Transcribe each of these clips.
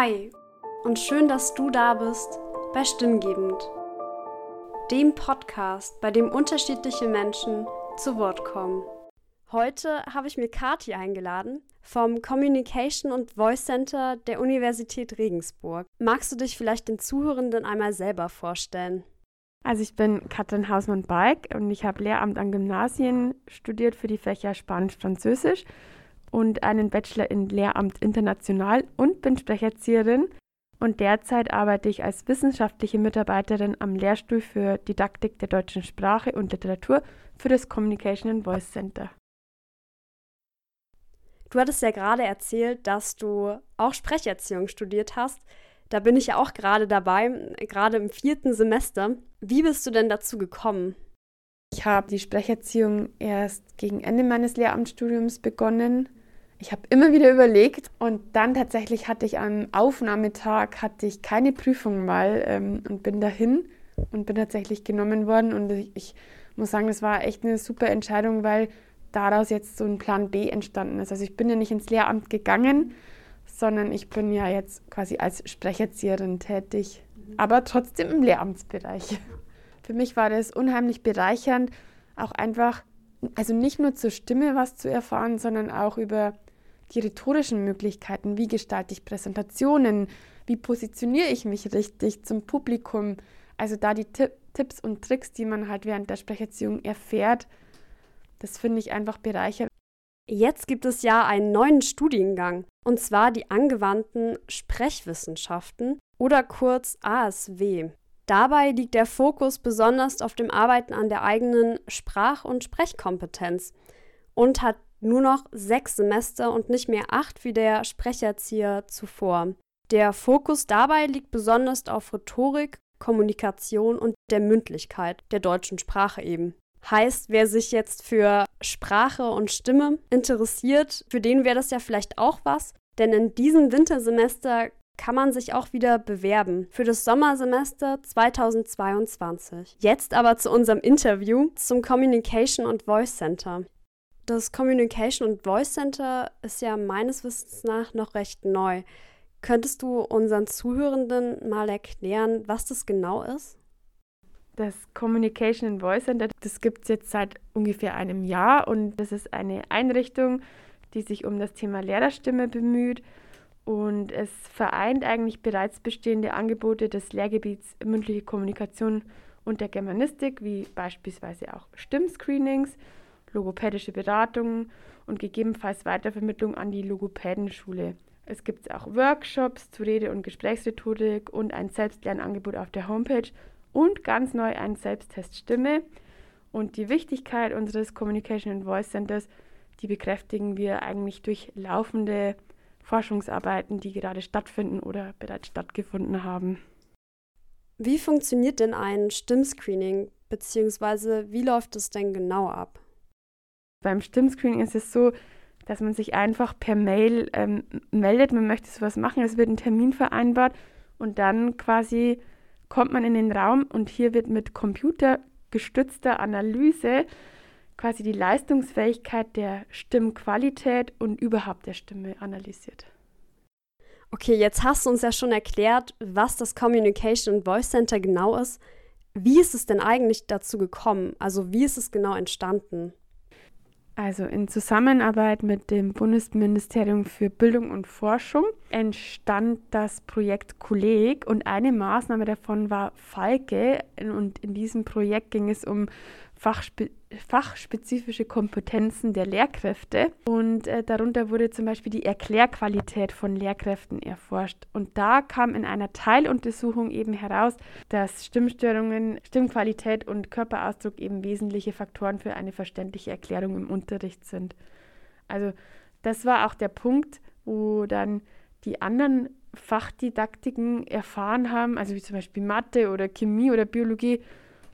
Hi und schön, dass du da bist bei Stimmgebend, dem Podcast, bei dem unterschiedliche Menschen zu Wort kommen. Heute habe ich mir Kati eingeladen vom Communication und Voice Center der Universität Regensburg. Magst du dich vielleicht den Zuhörenden einmal selber vorstellen? Also ich bin Katrin Hausmann-Balk und ich habe Lehramt an Gymnasien studiert für die Fächer Spanisch-Französisch und einen Bachelor in Lehramt International und bin Sprecherzieherin. Und derzeit arbeite ich als wissenschaftliche Mitarbeiterin am Lehrstuhl für Didaktik der deutschen Sprache und Literatur für das Communication and Voice Center. Du hattest ja gerade erzählt, dass du auch Sprecherziehung studiert hast. Da bin ich ja auch gerade dabei, gerade im vierten Semester. Wie bist du denn dazu gekommen? Ich habe die Sprecherziehung erst gegen Ende meines Lehramtsstudiums begonnen ich habe immer wieder überlegt und dann tatsächlich hatte ich am Aufnahmetag hatte ich keine Prüfung mal ähm, und bin dahin und bin tatsächlich genommen worden und ich, ich muss sagen, das war echt eine super Entscheidung, weil daraus jetzt so ein Plan B entstanden ist. Also ich bin ja nicht ins Lehramt gegangen, sondern ich bin ja jetzt quasi als Sprecherzieherin tätig, mhm. aber trotzdem im Lehramtsbereich. Für mich war das unheimlich bereichernd, auch einfach, also nicht nur zur Stimme was zu erfahren, sondern auch über die rhetorischen Möglichkeiten, wie gestalte ich Präsentationen, wie positioniere ich mich richtig zum Publikum. Also da die Tipp, Tipps und Tricks, die man halt während der Sprecherziehung erfährt, das finde ich einfach bereichernd. Jetzt gibt es ja einen neuen Studiengang, und zwar die angewandten Sprechwissenschaften oder kurz ASW. Dabei liegt der Fokus besonders auf dem Arbeiten an der eigenen Sprach- und Sprechkompetenz und hat nur noch sechs Semester und nicht mehr acht wie der Sprecherzieher zuvor. Der Fokus dabei liegt besonders auf Rhetorik, Kommunikation und der Mündlichkeit der deutschen Sprache eben. Heißt, wer sich jetzt für Sprache und Stimme interessiert, für den wäre das ja vielleicht auch was, denn in diesem Wintersemester kann man sich auch wieder bewerben für das Sommersemester 2022. Jetzt aber zu unserem Interview zum Communication und Voice Center. Das Communication und Voice Center ist ja meines Wissens nach noch recht neu. Könntest du unseren Zuhörenden mal erklären, was das genau ist? Das Communication and Voice Center, das gibt es jetzt seit ungefähr einem Jahr und das ist eine Einrichtung, die sich um das Thema Lehrerstimme bemüht und es vereint eigentlich bereits bestehende Angebote des Lehrgebiets mündliche Kommunikation und der Germanistik, wie beispielsweise auch Stimmscreenings logopädische Beratung und gegebenenfalls Weitervermittlung an die Logopädenschule. Es gibt auch Workshops zu Rede- und Gesprächsrhetorik und ein Selbstlernangebot auf der Homepage und ganz neu ein Selbsttest Stimme. Und die Wichtigkeit unseres Communication and Voice Centers, die bekräftigen wir eigentlich durch laufende Forschungsarbeiten, die gerade stattfinden oder bereits stattgefunden haben. Wie funktioniert denn ein Stimmscreening, beziehungsweise wie läuft es denn genau ab? Beim Stimmscreening ist es so, dass man sich einfach per Mail ähm, meldet, man möchte sowas machen, es wird ein Termin vereinbart und dann quasi kommt man in den Raum und hier wird mit computergestützter Analyse quasi die Leistungsfähigkeit der Stimmqualität und überhaupt der Stimme analysiert. Okay, jetzt hast du uns ja schon erklärt, was das Communication und Voice Center genau ist. Wie ist es denn eigentlich dazu gekommen? Also wie ist es genau entstanden? Also in Zusammenarbeit mit dem Bundesministerium für Bildung und Forschung entstand das Projekt Kolleg und eine Maßnahme davon war Falke. Und in diesem Projekt ging es um Fachspe fachspezifische Kompetenzen der Lehrkräfte. Und äh, darunter wurde zum Beispiel die Erklärqualität von Lehrkräften erforscht. Und da kam in einer Teiluntersuchung eben heraus, dass Stimmstörungen, Stimmqualität und Körperausdruck eben wesentliche Faktoren für eine verständliche Erklärung im Unterricht sind. Also das war auch der Punkt, wo dann die anderen Fachdidaktiken erfahren haben, also wie zum Beispiel Mathe oder Chemie oder Biologie,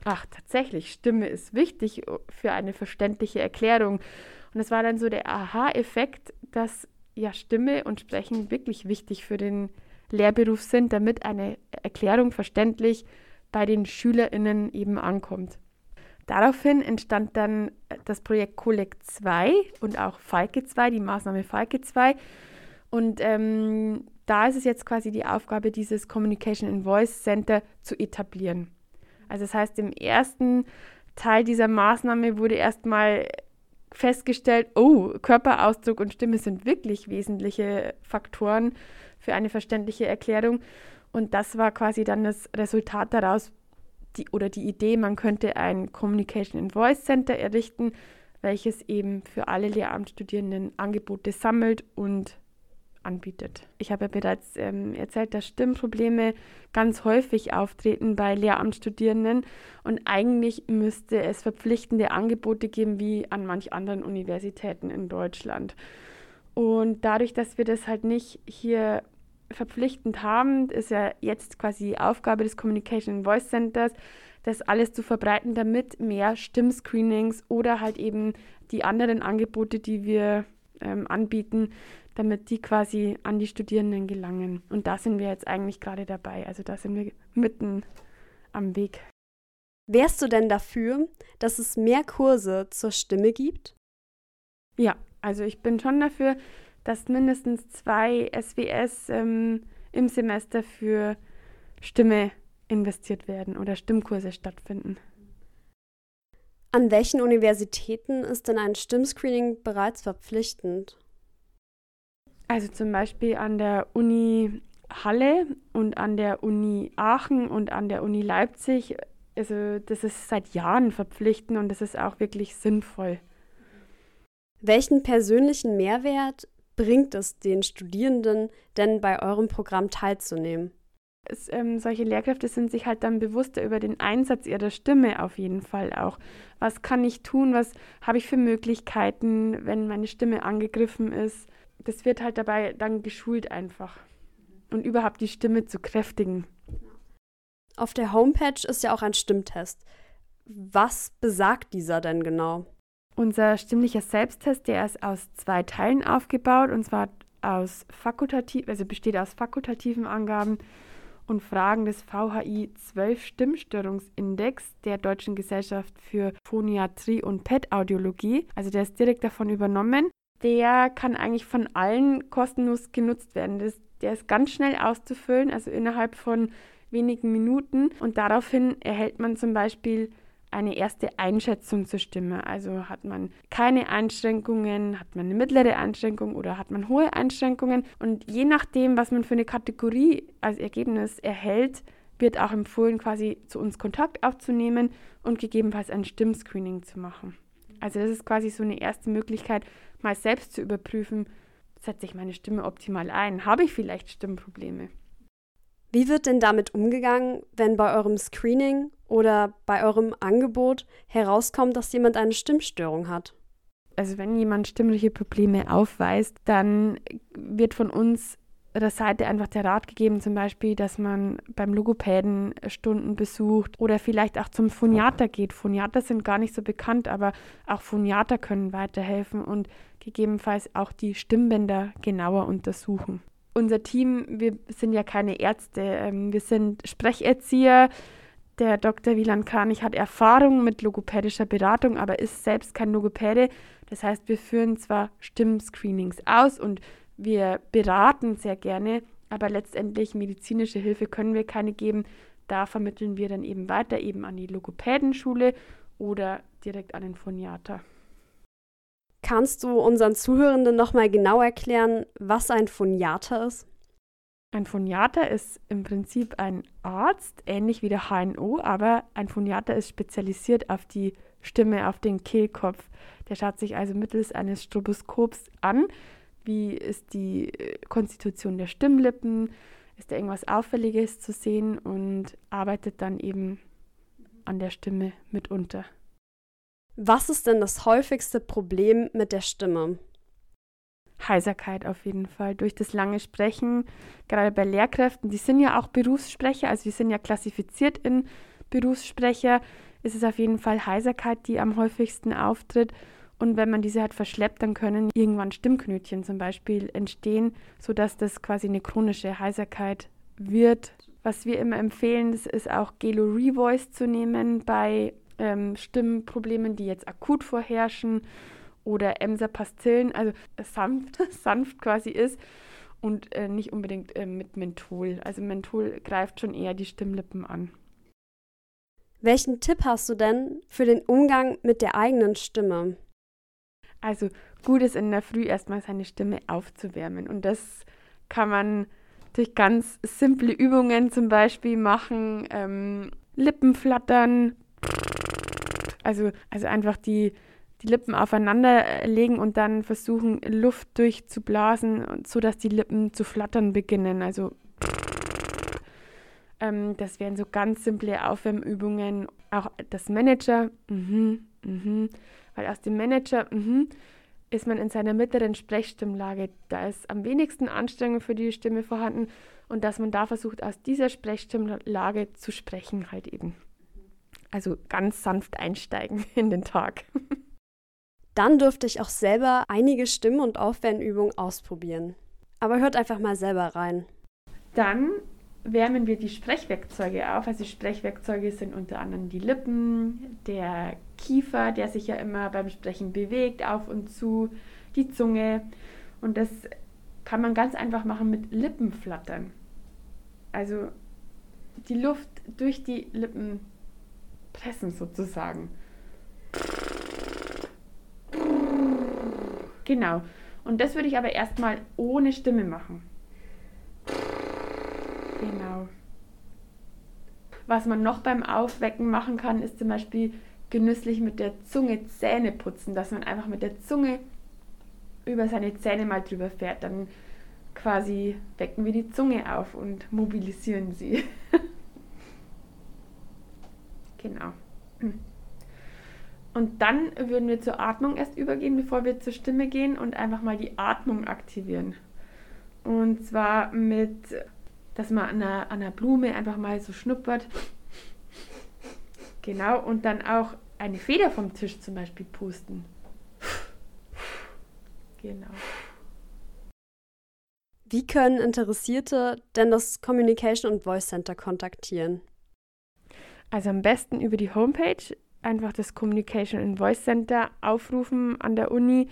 ach, tatsächlich, Stimme ist wichtig für eine verständliche Erklärung. Und es war dann so der Aha-Effekt, dass ja Stimme und Sprechen wirklich wichtig für den Lehrberuf sind, damit eine Erklärung verständlich bei den SchülerInnen eben ankommt. Daraufhin entstand dann das Projekt Kolleg 2 und auch Falke 2, die Maßnahme Falke 2. Und ähm, da ist es jetzt quasi die Aufgabe, dieses Communication and Voice Center zu etablieren. Also das heißt, im ersten Teil dieser Maßnahme wurde erstmal festgestellt, oh, Körperausdruck und Stimme sind wirklich wesentliche Faktoren für eine verständliche Erklärung. Und das war quasi dann das Resultat daraus, die, oder die Idee, man könnte ein Communication and Voice Center errichten, welches eben für alle Lehramtsstudierenden Angebote sammelt und anbietet. Ich habe ja bereits ähm, erzählt, dass Stimmprobleme ganz häufig auftreten bei Lehramtsstudierenden und eigentlich müsste es verpflichtende Angebote geben wie an manch anderen Universitäten in Deutschland. Und dadurch, dass wir das halt nicht hier verpflichtend haben, ist ja jetzt quasi Aufgabe des Communication Voice Centers, das alles zu verbreiten, damit mehr Stimmscreenings oder halt eben die anderen Angebote, die wir ähm, anbieten, damit die quasi an die Studierenden gelangen. Und da sind wir jetzt eigentlich gerade dabei. Also da sind wir mitten am Weg. Wärst du denn dafür, dass es mehr Kurse zur Stimme gibt? Ja, also ich bin schon dafür, dass mindestens zwei SWS ähm, im Semester für Stimme investiert werden oder Stimmkurse stattfinden. An welchen Universitäten ist denn ein Stimmscreening bereits verpflichtend? Also zum Beispiel an der Uni Halle und an der Uni Aachen und an der Uni Leipzig. Also das ist seit Jahren verpflichtend und das ist auch wirklich sinnvoll. Welchen persönlichen Mehrwert bringt es den Studierenden denn bei eurem Programm teilzunehmen? Es, ähm, solche Lehrkräfte sind sich halt dann bewusster über den Einsatz ihrer Stimme auf jeden Fall auch. Was kann ich tun? Was habe ich für Möglichkeiten, wenn meine Stimme angegriffen ist? Das wird halt dabei dann geschult einfach. Und überhaupt die Stimme zu kräftigen. Auf der Homepage ist ja auch ein Stimmtest. Was besagt dieser denn genau? Unser stimmlicher Selbsttest, der ist aus zwei Teilen aufgebaut und zwar aus fakultativ, also besteht aus fakultativen Angaben und Fragen des VHI 12 Stimmstörungsindex der Deutschen Gesellschaft für Phoniatrie und PET-Audiologie. Also der ist direkt davon übernommen. Der kann eigentlich von allen kostenlos genutzt werden. Das, der ist ganz schnell auszufüllen, also innerhalb von wenigen Minuten. Und daraufhin erhält man zum Beispiel eine erste Einschätzung zur Stimme. Also hat man keine Einschränkungen, hat man eine mittlere Einschränkung oder hat man hohe Einschränkungen. Und je nachdem, was man für eine Kategorie als Ergebnis erhält, wird auch empfohlen, quasi zu uns Kontakt aufzunehmen und gegebenenfalls ein Stimmscreening zu machen. Also das ist quasi so eine erste Möglichkeit, mal selbst zu überprüfen, setze ich meine Stimme optimal ein? Habe ich vielleicht Stimmprobleme? Wie wird denn damit umgegangen, wenn bei eurem Screening oder bei eurem Angebot herauskommt, dass jemand eine Stimmstörung hat? Also wenn jemand stimmliche Probleme aufweist, dann wird von uns der Seite einfach der Rat gegeben, zum Beispiel, dass man beim Logopäden Stunden besucht oder vielleicht auch zum Phoniater geht. Phoniater sind gar nicht so bekannt, aber auch Phoniater können weiterhelfen und gegebenenfalls auch die Stimmbänder genauer untersuchen unser Team, wir sind ja keine Ärzte, ähm, wir sind Sprecherzieher. Der Dr. Wieland Karnig hat Erfahrung mit logopädischer Beratung, aber ist selbst kein Logopäde. Das heißt, wir führen zwar Stimmscreenings aus und wir beraten sehr gerne, aber letztendlich medizinische Hilfe können wir keine geben. Da vermitteln wir dann eben weiter eben an die Logopädenschule oder direkt an den Phoniater. Kannst du unseren Zuhörenden nochmal genau erklären, was ein Phoniater ist? Ein Phoniater ist im Prinzip ein Arzt, ähnlich wie der HNO, aber ein Phoniater ist spezialisiert auf die Stimme, auf den Kehlkopf. Der schaut sich also mittels eines Stroboskops an, wie ist die äh, Konstitution der Stimmlippen, ist da irgendwas Auffälliges zu sehen und arbeitet dann eben an der Stimme mitunter. Was ist denn das häufigste Problem mit der Stimme? Heiserkeit auf jeden Fall. Durch das lange Sprechen, gerade bei Lehrkräften, die sind ja auch Berufssprecher, also die sind ja klassifiziert in Berufssprecher, ist es auf jeden Fall Heiserkeit, die am häufigsten auftritt. Und wenn man diese halt verschleppt, dann können irgendwann Stimmknötchen zum Beispiel entstehen, sodass das quasi eine chronische Heiserkeit wird. Was wir immer empfehlen, das ist auch Gelo Revoice zu nehmen bei ähm, Stimmproblemen, die jetzt akut vorherrschen oder Emser Pastillen, also sanft, sanft quasi ist. und äh, nicht unbedingt äh, mit Menthol. Also Menthol greift schon eher die Stimmlippen an. Welchen Tipp hast du denn für den Umgang mit der eigenen Stimme? Also gut ist in der Früh erstmal seine Stimme aufzuwärmen und das kann man durch ganz simple Übungen zum Beispiel machen, ähm, Lippen flattern, also, also einfach die, die Lippen aufeinander legen und dann versuchen, Luft durchzublasen, sodass die Lippen zu flattern beginnen. Also ähm, das wären so ganz simple Aufwärmübungen. Auch das Manager, mhm, mhm, weil aus dem Manager, mhm, ist man in seiner mittleren Sprechstimmlage. Da ist am wenigsten Anstrengung für die Stimme vorhanden und dass man da versucht, aus dieser Sprechstimmlage zu sprechen, halt eben. Also ganz sanft einsteigen in den Tag. Dann durfte ich auch selber einige Stimm- und Aufwärmübungen ausprobieren. Aber hört einfach mal selber rein. Dann wärmen wir die Sprechwerkzeuge auf. Also Sprechwerkzeuge sind unter anderem die Lippen, der Kiefer, der sich ja immer beim Sprechen bewegt, auf und zu, die Zunge. Und das kann man ganz einfach machen mit Lippenflattern. Also die Luft durch die Lippen pressen sozusagen. Genau. Und das würde ich aber erstmal ohne Stimme machen. Genau. Was man noch beim Aufwecken machen kann, ist zum Beispiel genüsslich mit der Zunge Zähne putzen, dass man einfach mit der Zunge über seine Zähne mal drüber fährt. Dann quasi wecken wir die Zunge auf und mobilisieren sie. genau. Und dann würden wir zur Atmung erst übergehen, bevor wir zur Stimme gehen und einfach mal die Atmung aktivieren. Und zwar mit, dass man an einer, an einer Blume einfach mal so schnuppert. Genau, und dann auch eine Feder vom Tisch zum Beispiel pusten. Genau. Wie können Interessierte denn das Communication und Voice Center kontaktieren? Also am besten über die Homepage einfach das Communication and Voice Center aufrufen an der Uni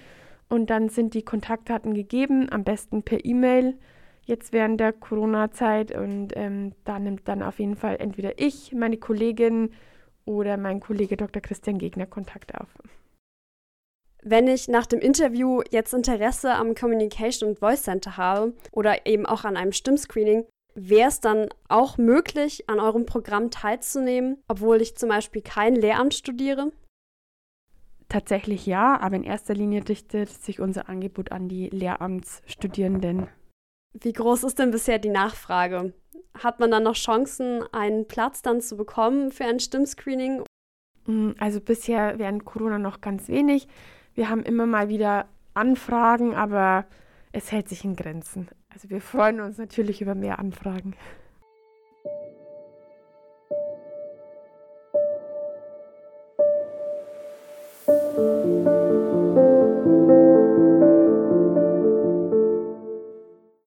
und dann sind die Kontaktdaten gegeben, am besten per E-Mail jetzt während der Corona-Zeit und ähm, da nimmt dann auf jeden Fall entweder ich, meine Kollegin oder mein Kollege Dr. Christian Gegner Kontakt auf. Wenn ich nach dem Interview jetzt Interesse am Communication und Voice Center habe oder eben auch an einem Stimmscreening, wäre es dann auch möglich, an eurem Programm teilzunehmen, obwohl ich zum Beispiel kein Lehramt studiere? Tatsächlich ja, aber in erster Linie richtet sich unser Angebot an die Lehramtsstudierenden. Wie groß ist denn bisher die Nachfrage? Hat man dann noch Chancen, einen Platz dann zu bekommen für ein Stimmscreening? Mm, also bisher während Corona noch ganz wenig. Wir haben immer mal wieder Anfragen, aber es hält sich in Grenzen. Also wir freuen uns natürlich über mehr Anfragen.